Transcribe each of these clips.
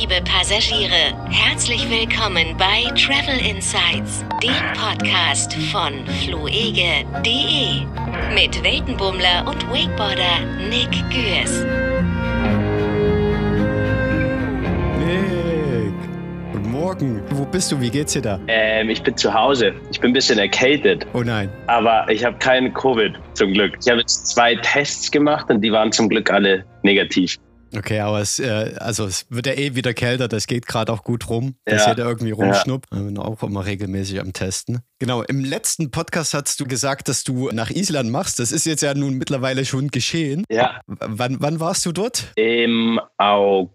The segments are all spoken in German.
Liebe Passagiere, herzlich willkommen bei Travel Insights, dem Podcast von fluege.de mit Weltenbummler und Wakeboarder Nick Gürs. Nick, guten Morgen. Wo bist du? Wie geht's dir da? Ähm, ich bin zu Hause. Ich bin ein bisschen erkältet. Oh nein. Aber ich habe keinen Covid, zum Glück. Ich habe jetzt zwei Tests gemacht und die waren zum Glück alle negativ. Okay, aber es, äh, also es wird ja eh wieder kälter, das geht gerade auch gut rum, dass Ja. jeder irgendwie rumschnuppt. Ich bin auch immer regelmäßig am Testen. Genau, im letzten Podcast hast du gesagt, dass du nach Island machst. Das ist jetzt ja nun mittlerweile schon geschehen. Ja, W- Wann, wann warst du dort? im August.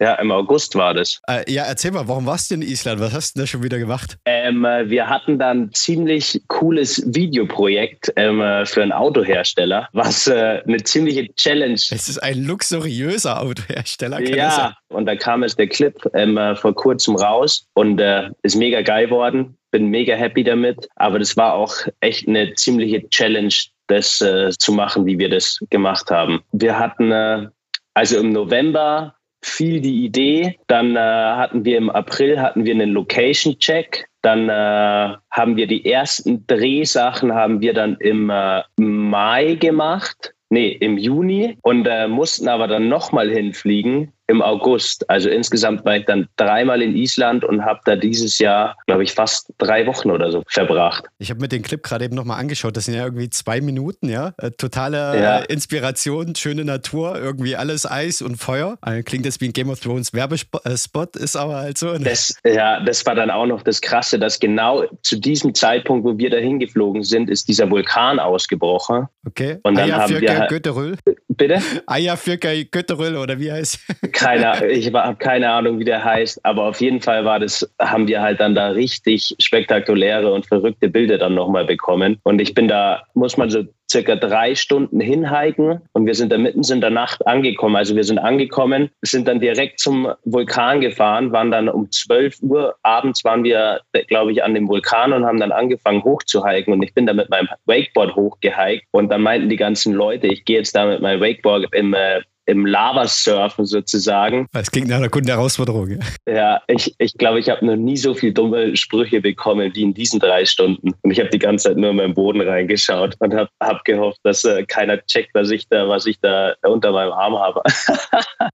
Ja, im August war das. Äh, ja, erzähl mal, warum warst du in Island? Was hast du denn da schon wieder gemacht? Ähm, äh, wir hatten dann ein ziemlich cooles Videoprojekt ähm, äh, für einen Autohersteller, was äh, eine ziemliche Challenge Es ist ein luxuriöser Autohersteller. Ja, und da kam jetzt der Clip ähm, äh, vor kurzem raus und äh, ist mega geil worden. Bin mega happy damit. Aber das war auch echt eine ziemliche Challenge, das zu machen, wie wir das gemacht haben. Wir hatten also im November viel die Idee. Dann äh, hatten wir im April hatten wir einen Location Check. Dann äh, haben wir die ersten Drehsachen haben wir dann im äh, Mai gemacht. Nee, im Juni und äh, mussten aber dann nochmal hinfliegen im August. Also insgesamt war ich dann dreimal in Island und habe da dieses Jahr, glaube ich, fast drei Wochen oder so verbracht. Ich habe mir den Clip gerade eben nochmal angeschaut. Das sind ja irgendwie zwei Minuten, ja. Äh, totale Ja. äh, Inspiration, schöne Natur, irgendwie alles Eis und Feuer. Äh, klingt jetzt wie ein Game of Thrones Werbespot, ist aber halt so. Ne? Das, ja, das war dann auch noch das Krasse, dass genau zu diesem Zeitpunkt, wo wir da hingeflogen sind, ist dieser Vulkan ausgebrochen. Okay. Und dann Eier haben für wir halt- Götteröl. Bitte? Eier für Götteröl oder wie heißt? Keine, ich habe keine Ahnung, wie der heißt, aber auf jeden Fall war das, haben wir halt dann da richtig spektakuläre und verrückte Bilder dann nochmal bekommen. Und ich bin da, muss man so circa drei Stunden hinhiken und wir sind da mitten in der Nacht angekommen. Also wir sind angekommen, sind dann direkt zum Vulkan gefahren, waren dann um 12 Uhr abends waren wir, glaube ich, an dem Vulkan und haben dann angefangen hochzuhiken und ich bin da mit meinem Wakeboard hochgehiked und dann meinten die ganzen Leute, ich gehe jetzt da mit meinem Wakeboard im äh, im Lavasurfen sozusagen. Das klingt nach einer guten Herausforderung. Ja. Ja, ich, ich glaube, ich habe noch nie so viele dumme Sprüche bekommen wie in diesen drei Stunden. Und ich habe die ganze Zeit nur in meinen Boden reingeschaut und habe hab gehofft, dass äh, keiner checkt, was ich da, was ich da unter meinem Arm habe.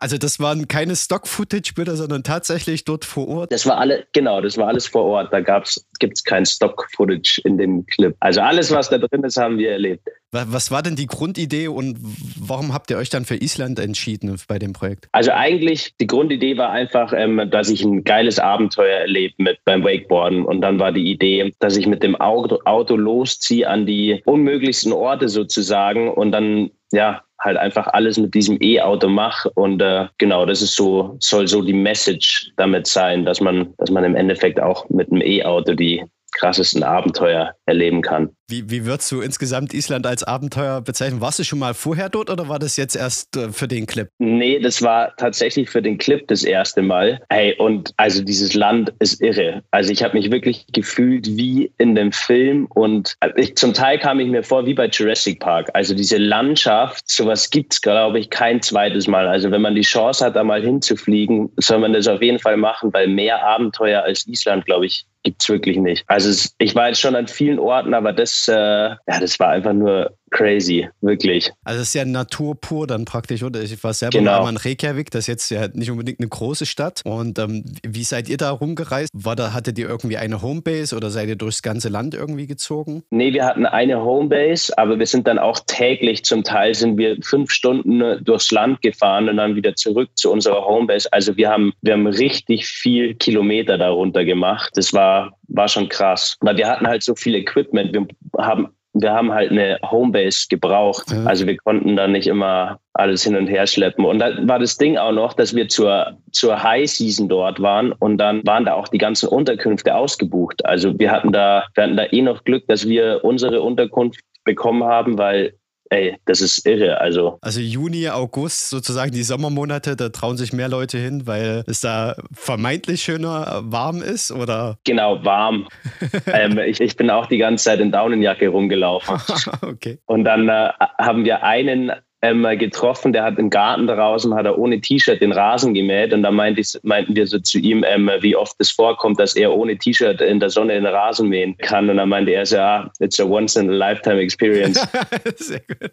Also das waren keine Stock-Footage-Bilder, sondern tatsächlich dort vor Ort. Das war alle, genau, das war alles vor Ort. Da gab's, gibt's kein Stock-Footage in dem Clip. Also alles, was da drin ist, haben wir erlebt. Wa- Was war denn die Grundidee und warum habt ihr euch dann für Island entschieden bei dem Projekt? Also eigentlich, die Grundidee war einfach, ähm, dass ich ein geiles Abenteuer erlebe mit beim Wakeboarden. Und dann war die Idee, dass ich mit dem Auto, Auto losziehe an die unmöglichsten Orte sozusagen und dann, ja, halt einfach alles mit diesem E-Auto mache. Und äh, genau, das ist so, soll so die Message damit sein, dass man, dass man im Endeffekt auch mit einem E-Auto die krassesten Abenteuer erleben kann. Wie, wie würdest du insgesamt Island als Abenteuer bezeichnen? Warst du schon mal vorher dort oder war das jetzt erst äh, für den Clip? Nee, das war tatsächlich für den Clip das erste Mal. Hey, und also dieses Land ist irre. Also ich habe mich wirklich gefühlt wie in dem Film und ich, zum Teil kam ich mir vor wie bei Jurassic Park. Also diese Landschaft, sowas gibt's glaube ich, kein zweites Mal. Also wenn man die Chance hat, da mal hinzufliegen, soll man das auf jeden Fall machen, weil mehr Abenteuer als Island, glaube ich, gibt's wirklich nicht. Also es, ich war jetzt schon an vielen Orten, aber das, äh, ja, das war einfach nur crazy, wirklich. Also es ist ja Natur pur dann praktisch, oder? Ich war selber Genau. mal in Reykjavik, das ist jetzt ja nicht unbedingt eine große Stadt. Und ähm, wie seid ihr da rumgereist? War da, hattet ihr irgendwie eine Homebase oder seid ihr durchs ganze Land irgendwie gezogen? Nee, wir hatten eine Homebase, aber wir sind dann auch täglich, zum Teil sind wir fünf Stunden äh, durchs Land gefahren und dann wieder zurück zu unserer Homebase. Also wir haben, wir haben richtig viel Kilometer darunter gemacht. Das war, war schon krass. Weil wir hatten halt so viel Equipment. Wir haben, wir haben halt eine Homebase gebraucht. Ja. Also wir konnten da nicht immer alles hin und her schleppen. Und dann war das Ding auch noch, dass wir zur, zur High Season dort waren und dann waren da auch die ganzen Unterkünfte ausgebucht. Also wir hatten da, wir hatten da eh noch Glück, dass wir unsere Unterkunft bekommen haben, weil ey, das ist irre. Also Also Juni, August, sozusagen die Sommermonate, da trauen sich mehr Leute hin, weil es da vermeintlich schöner äh, warm ist, oder? genau warm. ähm, ich, ich bin auch die ganze Zeit in Daunenjacke rumgelaufen. okay. Und dann äh, haben wir einen ähm, getroffen, der hat im Garten draußen, hat er ohne T-Shirt den Rasen gemäht und da meinte ich, meinten wir so zu ihm, ähm, wie oft es vorkommt, dass er ohne T-Shirt in der Sonne den Rasen mähen kann und dann meinte er so, ah, it's a once in a lifetime experience. Sehr gut.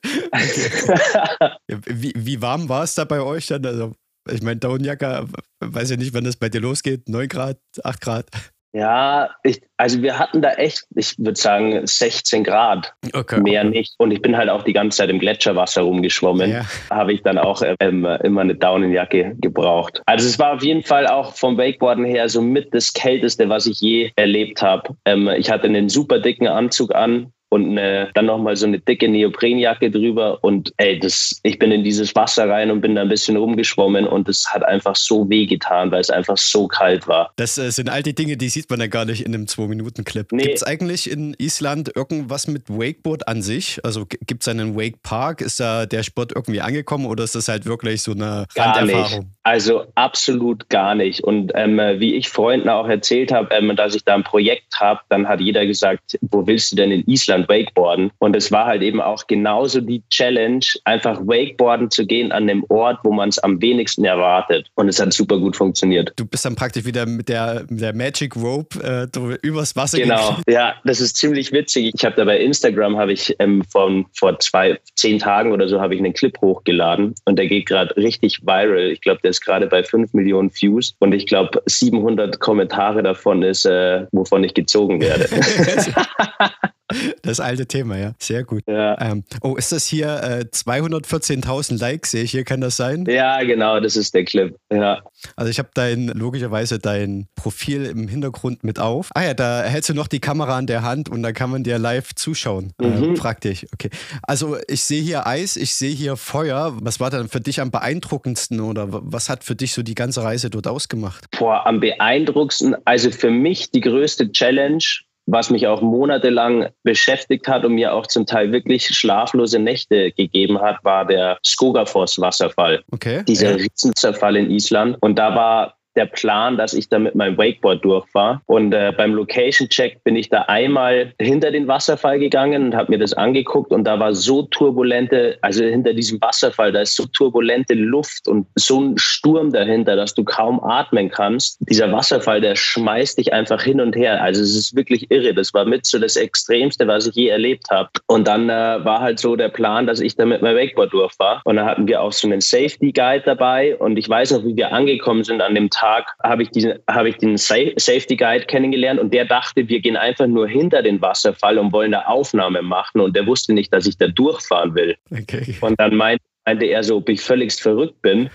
wie, wie warm war es da bei euch dann? Also, ich meine, Daunenjacke, weiß ja nicht, wann das bei dir losgeht, 9 Grad, 8 Grad? Ja, ich, also wir hatten da echt, ich würde sagen, 16 Grad. Okay. Mehr nicht. Und ich bin halt auch die ganze Zeit im Gletscherwasser rumgeschwommen. Ja. Habe ich dann auch ähm, immer eine Daunenjacke gebraucht. Also es war auf jeden Fall auch vom Wakeboarden her so mit das Kälteste, was ich je erlebt habe. Ähm, ich hatte einen super dicken Anzug an, und eine, dann nochmal so eine dicke Neoprenjacke drüber. Und ey, das, ich bin in dieses Wasser rein und bin da ein bisschen rumgeschwommen und es hat einfach so weh getan, weil es einfach so kalt war. Das äh, sind all die Dinge, die sieht man ja gar nicht in einem Zwei-Minuten-Clip. Nee. Gibt es eigentlich in Island irgendwas mit Wakeboard an sich? Also gibt es einen Wake Park? Ist da der Sport irgendwie angekommen oder ist das halt wirklich so eine gar Randerfahrung? Nicht. Also absolut gar nicht. Und ähm, wie ich Freunden auch erzählt habe, ähm, dass ich da ein Projekt habe, dann hat jeder gesagt, wo willst du denn in Island und Wakeboarden. Und es war halt eben auch genauso die Challenge, einfach Wakeboarden zu gehen an dem Ort, wo man es am wenigsten erwartet. Und es hat super gut funktioniert. Du bist dann praktisch wieder mit der, mit der Magic Rope äh, übers Wasser Genau, ja, das ist ziemlich witzig. Ich habe da bei Instagram, habe ich ähm, von vor zwei, zehn Tagen oder so, habe ich einen Clip hochgeladen und der geht gerade richtig viral. Ich glaube, der ist gerade bei 5 Millionen Views und ich glaube, 700 Kommentare davon ist, äh, wovon ich gezogen werde. Das alte Thema, ja. Sehr gut. Ja. Ähm, oh, ist das hier äh, 214.000 Likes, sehe ich hier, kann das sein? Ja, genau, das ist der Clip. Ja. Also ich habe dein, logischerweise dein Profil im Hintergrund mit auf. Ah ja, da hältst du noch die Kamera in der Hand und da kann man dir live zuschauen. Äh, mhm. Äh, praktisch, okay. Also ich sehe hier Eis, ich sehe hier Feuer. Was war dann für dich am beeindruckendsten oder was hat für dich so die ganze Reise dort ausgemacht? Boah, am beeindruckendsten, also für mich die größte Challenge was mich auch monatelang beschäftigt hat und mir auch zum Teil wirklich schlaflose Nächte gegeben hat, war der Skogafoss-Wasserfall. Okay. Dieser ja. Riesenzerfall in Island. Und da war der Plan, dass ich da mit meinem Wakeboard durchfahre. Und äh, beim Location-Check bin ich da einmal hinter den Wasserfall gegangen und habe mir das angeguckt und da war so turbulente, also hinter diesem Wasserfall, da ist so turbulente Luft und so ein Sturm dahinter, dass du kaum atmen kannst. Dieser Wasserfall, der schmeißt dich einfach hin und her. Also es ist wirklich irre. Das war mit so das Extremste, was ich je erlebt habe. Und dann äh, war halt so der Plan, dass ich da mit meinem Wakeboard durchfahre. Und dann hatten wir auch so einen Safety Guide dabei und ich weiß noch, wie wir angekommen sind an dem Tag Tag habe ich diesen, habe ich den Safety Guide kennengelernt und der dachte, wir gehen einfach nur hinter den Wasserfall und wollen da Aufnahme machen und der wusste nicht, dass ich da durchfahren will. Okay. Und dann meinte meinte er so, ob ich völligst verrückt bin.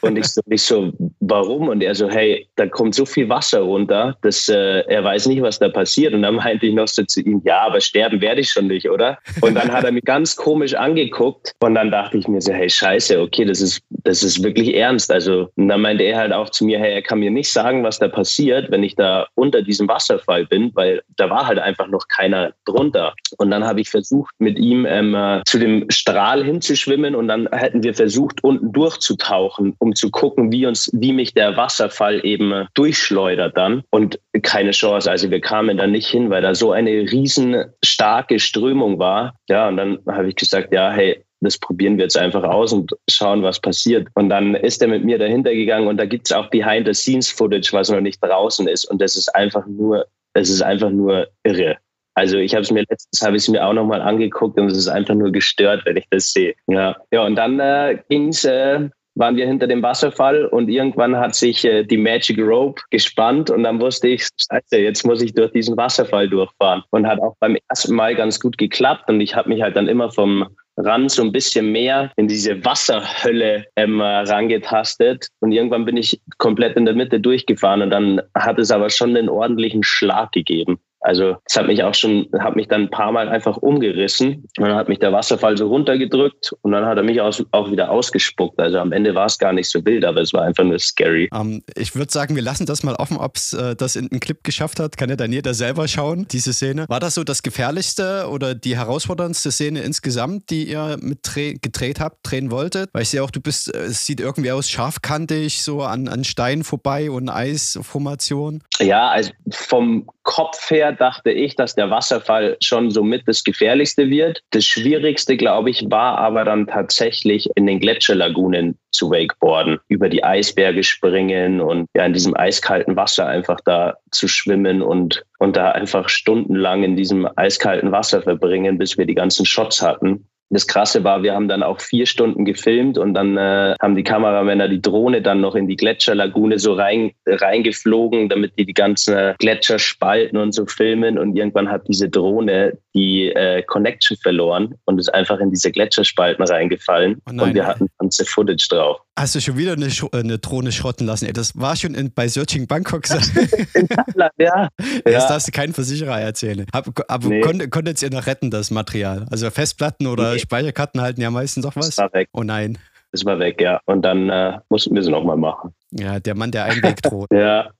Und ich so, ich so, warum? Und er so, hey, da kommt so viel Wasser runter, dass äh, er weiß nicht, was da passiert. Und dann meinte ich noch so zu ihm, ja, aber sterben werde ich schon nicht, oder? Und dann hat er mich ganz komisch angeguckt. Und dann dachte ich mir so, hey, scheiße, okay, das ist, das ist wirklich ernst. Also, und dann meinte er halt auch zu mir, hey, er kann mir nicht sagen, was da passiert, wenn ich da unter diesem Wasserfall bin, weil da war halt einfach noch keiner drunter. Und dann habe ich versucht, mit ihm ähm, äh, zu dem Strahl hinzuschwimmen und dann hätten wir versucht, unten durchzutauchen, um zu gucken, wie uns, wie mich der Wasserfall eben durchschleudert dann. Und keine Chance. Also wir kamen da nicht hin, weil da so eine riesen starke Strömung war. Ja, und dann habe ich gesagt, ja, hey, das probieren wir jetzt einfach aus und schauen, was passiert. Und dann ist er mit mir dahinter gegangen und da gibt es auch Behind-the-Scenes-Footage, was noch nicht draußen ist. Und das ist einfach nur, es ist einfach nur irre. Also ich habe es mir letztens habe ich mir auch nochmal angeguckt und es ist einfach nur gestört, wenn ich das sehe. Ja, ja und dann äh, ging's, äh, waren wir hinter dem Wasserfall und irgendwann hat sich äh, die Magic Rope gespannt und dann wusste ich, scheiße, jetzt muss ich durch diesen Wasserfall durchfahren. Und hat auch beim ersten Mal ganz gut geklappt und ich habe mich halt dann immer vom Rand so ein bisschen mehr in diese Wasserhölle ähm, rangetastet. Und irgendwann bin ich komplett in der Mitte durchgefahren und dann hat es aber schon einen ordentlichen Schlag gegeben. Also es hat mich auch schon, hat mich dann ein paar Mal einfach umgerissen. Und dann hat mich der Wasserfall so runtergedrückt und dann hat er mich auch, auch wieder ausgespuckt. Also am Ende war es gar nicht so wild, aber es war einfach nur scary. Um, ähm, ich würde sagen, wir lassen das mal offen, ob es äh, das in einen Clip geschafft hat. Kann ja dann jeder selber schauen, diese Szene. War das so das gefährlichste oder die herausforderndste Szene insgesamt, die ihr mit gedreht habt, drehen wolltet? Weil ich sehe auch, du bist, äh, es sieht irgendwie aus scharfkantig, so an, an Steinen vorbei und Eisformation. Ja, also vom Kopf her dachte ich, dass der Wasserfall schon so mit das Gefährlichste wird. Das Schwierigste, glaube ich, war aber dann tatsächlich in den Gletscherlagunen zu wakeboarden, über die Eisberge springen und ja in diesem eiskalten Wasser einfach da zu schwimmen und, und da einfach stundenlang in diesem eiskalten Wasser verbringen, bis wir die ganzen Shots hatten das Krasse war, wir haben dann auch vier Stunden gefilmt und dann äh, haben die Kameramänner die Drohne dann noch in die Gletscherlagune so rein, reingeflogen, damit die die ganzen Gletscher spalten und so filmen. Und irgendwann hat diese Drohne die äh, Connection verloren und ist einfach in diese Gletscherspalten reingefallen. Oh und wir hatten ganze Footage drauf. Hast du schon wieder eine, eine Drohne schrotten lassen? Ey, das war schon in, bei Searching Bangkok. in Thailand, ja. Das ja. darfst du keinen Versicherer erzählen. aber nee. konntet, konntet ihr noch retten, das Material? Also Festplatten oder nee. Speicherkarten halten ja meistens auch was. Das war weg. Oh nein. Das war weg, ja. Und dann äh, mussten wir es nochmal machen. Ja, der Mann, der Einweg droht. ja.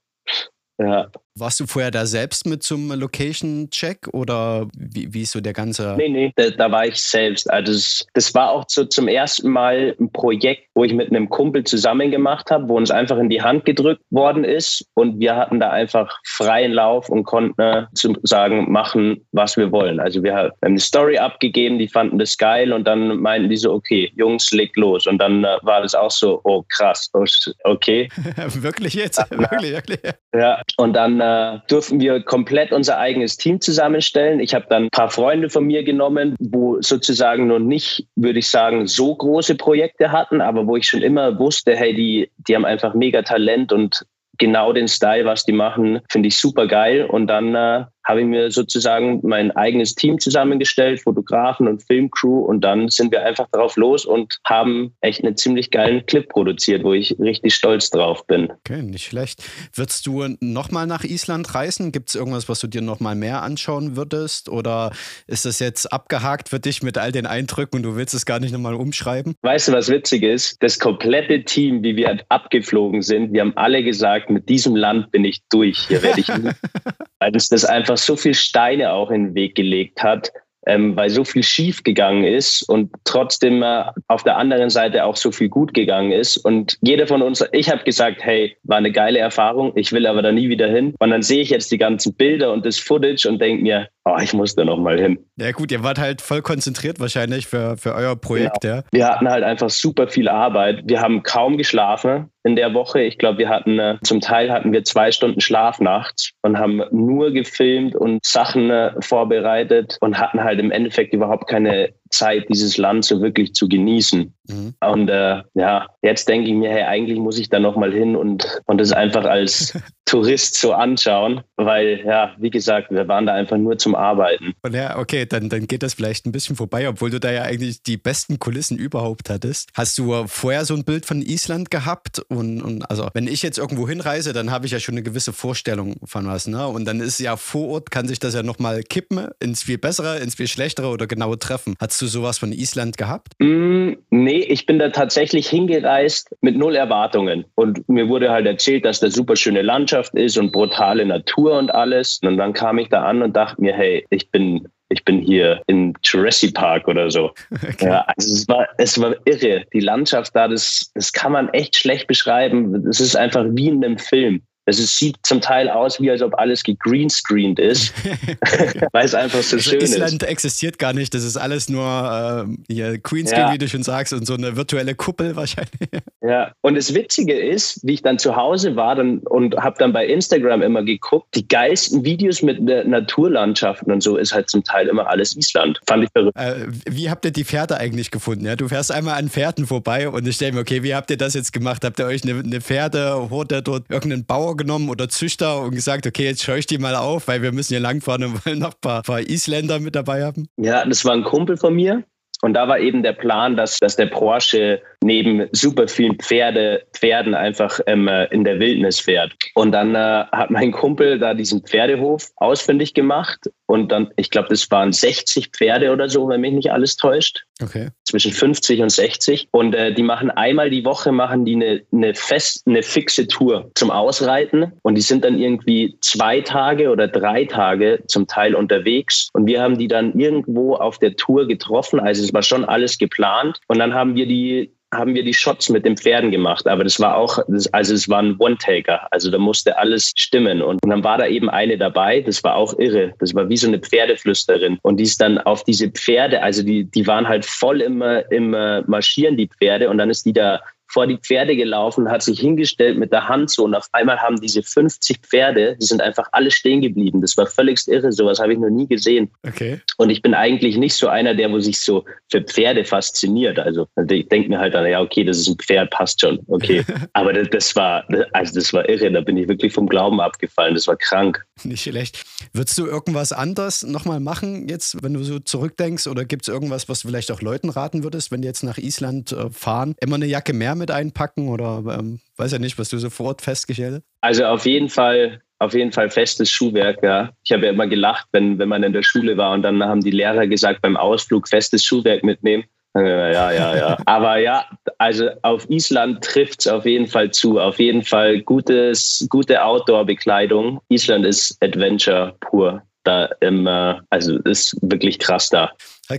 Ja. Warst du vorher da selbst mit zum Location-Check oder wie, wie ist so der ganze? Nee, nee, da, da war ich selbst. Also das, das war auch so zum ersten Mal ein Projekt, wo ich mit einem Kumpel zusammen gemacht habe, wo uns einfach in die Hand gedrückt worden ist und wir hatten da einfach freien Lauf und konnten äh, sagen, machen, was wir wollen. Also wir haben eine Story abgegeben, die fanden das geil und dann meinten die so, okay, Jungs, legt los. Und dann äh, war das auch so, oh krass, oh, okay. wirklich jetzt? wirklich, wirklich. Ja, und dann äh, durften wir komplett unser eigenes Team zusammenstellen. Ich habe dann ein paar Freunde von mir genommen, wo sozusagen noch nicht, würde ich sagen, so große Projekte hatten, aber wo ich schon immer wusste, hey, die, die haben einfach mega Talent und genau den Style, was die machen, finde ich super geil. Und dann äh, habe ich mir sozusagen mein eigenes Team zusammengestellt, Fotografen und Filmcrew und dann sind wir einfach drauf los und haben echt einen ziemlich geilen Clip produziert, wo ich richtig stolz drauf bin. Okay, nicht schlecht. Würdest du nochmal nach Island reisen? Gibt es irgendwas, was du dir nochmal mehr anschauen würdest oder ist das jetzt abgehakt für dich mit all den Eindrücken und du willst es gar nicht nochmal umschreiben? Weißt du, was witzig ist? Das komplette Team, wie wir abgeflogen sind, wir haben alle gesagt, mit diesem Land bin ich durch. Hier werde ich weil uns das einfach so viel Steine auch in den Weg gelegt hat, ähm, weil so viel schief gegangen ist und trotzdem äh, auf der anderen Seite auch so viel gut gegangen ist. Und jeder von uns, ich habe gesagt, hey, war eine geile Erfahrung, ich will aber da nie wieder hin. Und dann sehe ich jetzt die ganzen Bilder und das Footage und denke mir, oh, ich muss da nochmal hin. Ja gut, ihr wart halt voll konzentriert wahrscheinlich für, für euer Projekt, ja. ja. Wir hatten halt einfach super viel Arbeit. Wir haben kaum geschlafen in der Woche. Ich glaube, wir hatten äh, zum Teil hatten wir zwei Stunden Schlaf nachts und haben nur gefilmt und Sachen äh, vorbereitet und hatten halt im Endeffekt überhaupt keine Zeit, dieses Land so wirklich zu genießen. Mhm. Und äh, ja, jetzt denke ich mir, hey, eigentlich muss ich da nochmal hin und, und das einfach als Tourist so anschauen, weil ja, wie gesagt, wir waren da einfach nur zum Arbeiten. Und ja, okay, dann, dann geht das vielleicht ein bisschen vorbei, obwohl du da ja eigentlich die besten Kulissen überhaupt hattest. Hast du vorher so ein Bild von Island gehabt? Und, und also, wenn ich jetzt irgendwo hinreise, dann habe ich ja schon eine gewisse Vorstellung von was, ne? Und dann ist ja vor Ort, kann sich das ja nochmal kippen ins viel bessere, ins viel schlechtere oder genaue Treffen. Hast du sowas von Island gehabt? Mm, nee, ich bin da tatsächlich hingereist mit null Erwartungen. Und mir wurde halt erzählt, dass da super schöne Landschaft ist und brutale Natur und alles. Und dann kam ich da an und dachte mir, hey, ich bin ich bin hier in Jurassic Park oder so. Okay. Ja, also es war, es war irre. Die Landschaft da, das, das kann man echt schlecht beschreiben. Es ist einfach wie in einem Film. Es sieht zum Teil aus, wie als ob alles gegreenscreened ist, weil es einfach so also schön Island ist. Island existiert gar nicht, das ist alles nur äh, hier Greenscreen, ja. wie du schon sagst, und so eine virtuelle Kuppel wahrscheinlich. Ja, und das Witzige ist, wie ich dann zu Hause war dann, und habe dann bei Instagram immer geguckt, die geilsten Videos mit Naturlandschaften und so ist halt zum Teil immer alles Island. Fand ich verrückt. Äh, wie habt ihr die Pferde eigentlich gefunden? Ja, du fährst einmal an Pferden vorbei und ich stelle mir, okay, wie habt ihr das jetzt gemacht? Habt ihr euch eine, eine Pferdehorde dort irgendeinen Bauer genommen oder Züchter und gesagt, okay, jetzt schaue ich die mal auf, weil wir müssen hier langfahren und wollen noch ein paar, paar Isländer mit dabei haben? Ja, das war ein Kumpel von mir. Und da war eben der Plan, dass, dass der Porsche neben super vielen Pferde, Pferden einfach ähm, in der Wildnis fährt. Und dann äh, hat mein Kumpel da diesen Pferdehof ausfindig gemacht. Und dann, ich glaube, das waren 60 Pferde oder so, wenn mich nicht alles täuscht. Okay. Zwischen 50 und 60. Und äh, die machen einmal die Woche, machen die eine, eine fest, eine fixe Tour zum Ausreiten. Und die sind dann irgendwie zwei Tage oder drei Tage zum Teil unterwegs. Und wir haben die dann irgendwo auf der Tour getroffen. Also es war schon alles geplant. Und dann haben wir die haben wir die Shots mit den Pferden gemacht, aber das war auch, also es war ein One-Taker, also da musste alles stimmen. Und, dann war da eben eine dabei, das war auch irre, das war wie so eine Pferdeflüsterin. Und die ist dann auf diese Pferde, also die, die waren halt voll immer im Marschieren, die Pferde. Und dann ist die da vor die Pferde gelaufen, hat sich hingestellt mit der Hand so und auf einmal haben diese 50 Pferde, die sind einfach alle stehen geblieben. Das war völlig irre, sowas habe ich noch nie gesehen. Okay. Und ich bin eigentlich nicht so einer, der wo sich so für Pferde fasziniert. Also ich denke mir halt dann, ja, okay, das ist ein Pferd, passt schon, okay. Aber das, das war, also das war irre, da bin ich wirklich vom Glauben abgefallen, das war krank. Nicht schlecht. Würdest du irgendwas anders nochmal machen jetzt, wenn du so zurückdenkst oder gibt es irgendwas, was du vielleicht auch Leuten raten würdest, wenn die jetzt nach Island äh, fahren? Immer eine Jacke mehr mit einpacken oder ähm, weiß ja nicht, was du sofort festgestellt Also auf jeden Fall auf jeden Fall festes Schuhwerk, ja. Ich habe ja immer gelacht, wenn, wenn man in der Schule war und dann haben die Lehrer gesagt, beim Ausflug festes Schuhwerk mitnehmen. Ja, ja, ja. Aber ja, also auf Island trifft es auf jeden Fall zu. Auf jeden Fall gutes, gute Outdoor-Bekleidung. Island ist Adventure pur. Da immer, also ist wirklich krass da.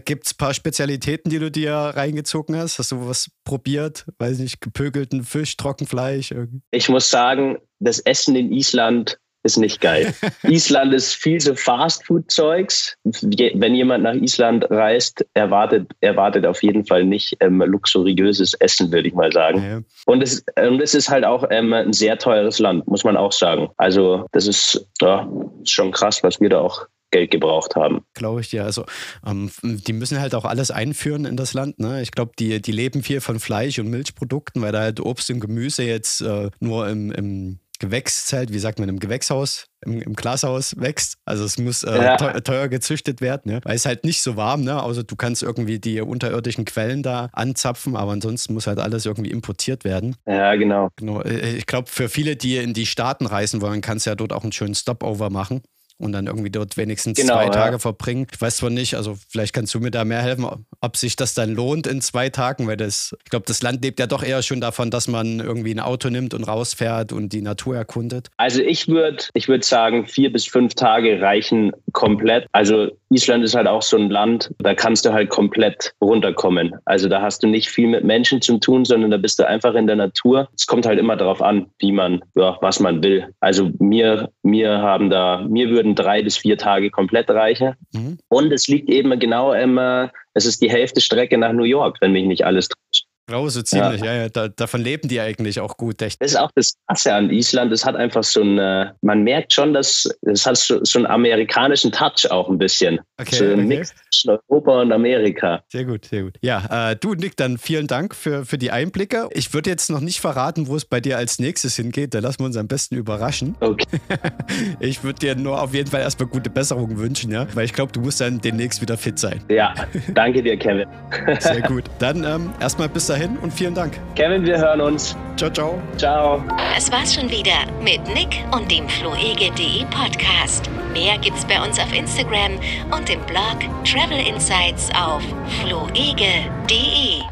Gibt es ein paar Spezialitäten, die du dir reingezogen hast? Hast du was probiert? Weiß nicht, gepökelten Fisch, Trockenfleisch? Irgendwie? Ich muss sagen, das Essen in Island ist nicht geil. Island ist viel so Fastfood-Zeugs. Wenn jemand nach Island reist, erwartet, erwartet auf jeden Fall nicht ähm, luxuriöses Essen, würde ich mal sagen. Ja. Und, es, und es ist halt auch ähm, ein sehr teures Land, muss man auch sagen. Also das ist ja, schon krass, was wir da auch Geld gebraucht haben. Glaube ich dir. Also ähm, die müssen halt auch alles einführen in das Land. Ne? Ich glaube, die, die leben viel von Fleisch und Milchprodukten, weil da halt Obst und Gemüse jetzt äh, nur im, im Gewächszelt, wie sagt man, im Gewächshaus, im, im Glashaus wächst. Also es muss äh, ja. teuer, teuer, gezüchtet werden, ne? weil es halt nicht so warm, ne? außer du kannst irgendwie die unterirdischen Quellen da anzapfen, aber ansonsten muss halt alles irgendwie importiert werden. Ja, genau. genau. Äh, ich glaube, für viele, die in die Staaten reisen wollen, kannst du ja dort auch einen schönen Stopover machen und dann irgendwie dort wenigstens genau, zwei ja. Tage verbringen. Ich weiß zwar nicht, also vielleicht kannst du mir da mehr helfen, ob sich das dann lohnt in zwei Tagen, weil das, ich glaube, das Land lebt ja doch eher schon davon, dass man irgendwie ein Auto nimmt und rausfährt und die Natur erkundet. Also ich würde, ich würde sagen, vier bis fünf Tage reichen komplett. Also Island ist halt auch so ein Land, da kannst du halt komplett runterkommen. Also da hast du nicht viel mit Menschen zu tun, sondern da bist du einfach in der Natur. Es kommt halt immer darauf an, wie man, ja, was man will. Also mir, mir haben da, mir würden drei bis vier Tage komplett reichen. Mhm. Und es liegt eben genau immer, es ist die Hälfte Strecke nach New York, wenn mich nicht alles täuscht. Oh, so ziemlich, ja, ja, ja. Da, davon leben die eigentlich auch gut. Echt. Das ist auch das Krasse an Island. Es hat einfach so ein, man merkt schon, dass es hat so, so einen amerikanischen Touch auch ein bisschen. Okay, so ein okay. Mix zwischen Europa und Amerika. Sehr gut, sehr gut. Ja, äh, du, Nick, dann vielen Dank für, für die Einblicke. Ich würde jetzt noch nicht verraten, wo es bei dir als nächstes hingeht. Da lassen wir uns am besten überraschen. Okay. ich würde dir nur auf jeden Fall erstmal gute Besserung wünschen, ja, weil ich glaube, du musst dann demnächst wieder fit sein. Ja, danke dir, Kevin. sehr gut. Dann ähm, erstmal bis dahin und vielen Dank. Kevin, wir hören uns. Ciao, ciao. Ciao. Das war's schon wieder mit Nick und dem floege.de Podcast. Mehr gibt's bei uns auf Instagram und im Blog Travel Insights auf floege.de.